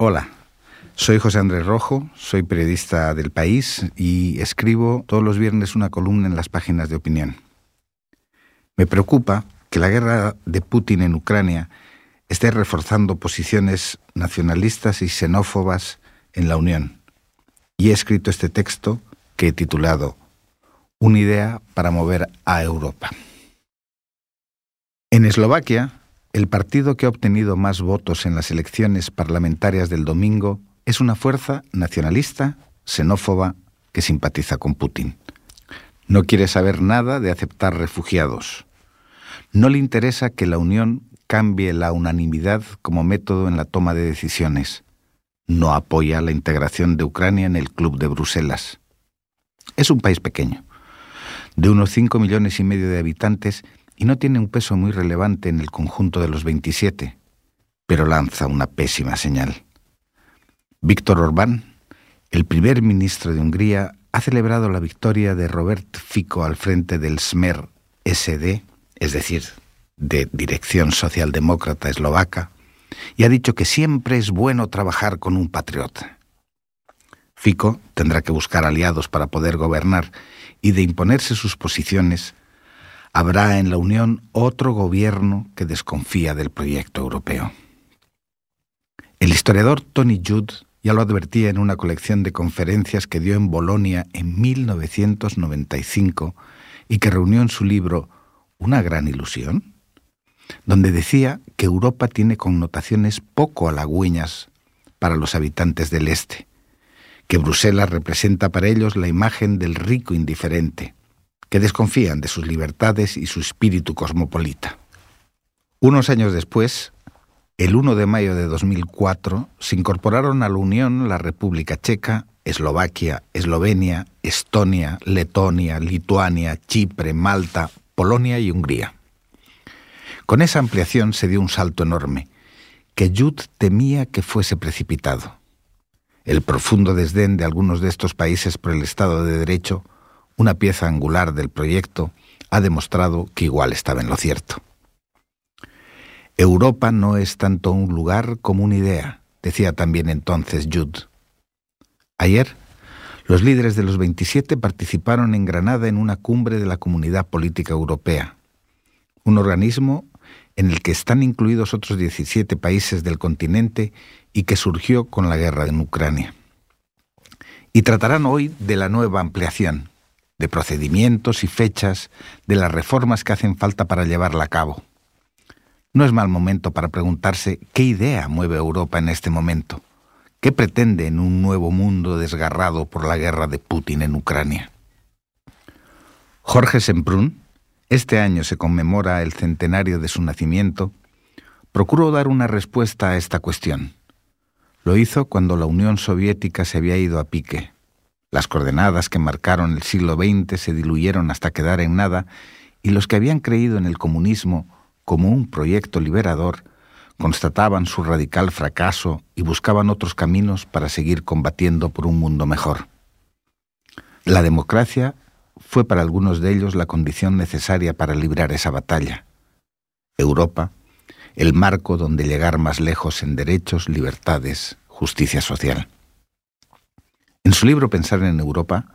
Hola, soy José Andrés Rojo, soy periodista del país y escribo todos los viernes una columna en las páginas de opinión. Me preocupa que la guerra de Putin en Ucrania esté reforzando posiciones nacionalistas y xenófobas en la Unión. Y he escrito este texto que he titulado Una idea para mover a Europa. En Eslovaquia, el partido que ha obtenido más votos en las elecciones parlamentarias del domingo es una fuerza nacionalista, xenófoba, que simpatiza con Putin. No quiere saber nada de aceptar refugiados. No le interesa que la Unión cambie la unanimidad como método en la toma de decisiones. No apoya la integración de Ucrania en el Club de Bruselas. Es un país pequeño, de unos 5 millones y medio de habitantes y no tiene un peso muy relevante en el conjunto de los 27, pero lanza una pésima señal. Víctor Orbán, el primer ministro de Hungría, ha celebrado la victoria de Robert Fico al frente del SMER SD, es decir, de Dirección Socialdemócrata Eslovaca, y ha dicho que siempre es bueno trabajar con un patriota. Fico tendrá que buscar aliados para poder gobernar y de imponerse sus posiciones habrá en la Unión otro gobierno que desconfía del proyecto europeo. El historiador Tony Judd ya lo advertía en una colección de conferencias que dio en Bolonia en 1995 y que reunió en su libro Una gran ilusión, donde decía que Europa tiene connotaciones poco halagüeñas para los habitantes del Este, que Bruselas representa para ellos la imagen del rico indiferente, que desconfían de sus libertades y su espíritu cosmopolita. Unos años después, el 1 de mayo de 2004, se incorporaron a la Unión la República Checa, Eslovaquia, Eslovenia, Estonia, Letonia, Lituania, Chipre, Malta, Polonia y Hungría. Con esa ampliación se dio un salto enorme, que Judd temía que fuese precipitado. El profundo desdén de algunos de estos países por el Estado de Derecho una pieza angular del proyecto, ha demostrado que igual estaba en lo cierto. Europa no es tanto un lugar como una idea, decía también entonces Judd. Ayer, los líderes de los 27 participaron en Granada en una cumbre de la Comunidad Política Europea, un organismo en el que están incluidos otros 17 países del continente y que surgió con la guerra en Ucrania. Y tratarán hoy de la nueva ampliación, de procedimientos y fechas, de las reformas que hacen falta para llevarla a cabo. No es mal momento para preguntarse qué idea mueve Europa en este momento, qué pretende en un nuevo mundo desgarrado por la guerra de Putin en Ucrania. Jorge Semprún, este año se conmemora el centenario de su nacimiento, procuró dar una respuesta a esta cuestión. Lo hizo cuando la Unión Soviética se había ido a pique las coordenadas que marcaron el siglo XX se diluyeron hasta quedar en nada y los que habían creído en el comunismo como un proyecto liberador constataban su radical fracaso y buscaban otros caminos para seguir combatiendo por un mundo mejor. La democracia fue para algunos de ellos la condición necesaria para librar esa batalla. Europa, el marco donde llegar más lejos en derechos, libertades, justicia social. Su libro Pensar en Europa,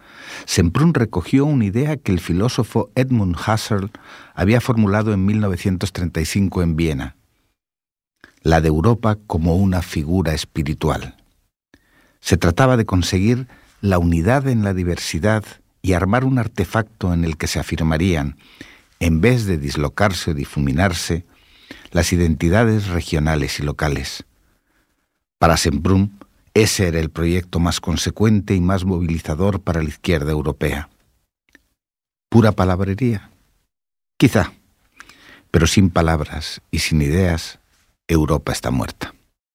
Semprún recogió una idea que el filósofo Edmund Husserl había formulado en 1935 en Viena, la de Europa como una figura espiritual. Se trataba de conseguir la unidad en la diversidad y armar un artefacto en el que se afirmarían, en vez de dislocarse o difuminarse, las identidades regionales y locales. Para Semprún, ese era el proyecto más consecuente y más movilizador para la izquierda europea. ¿Pura palabrería? Quizá, pero sin palabras y sin ideas, Europa está muerta.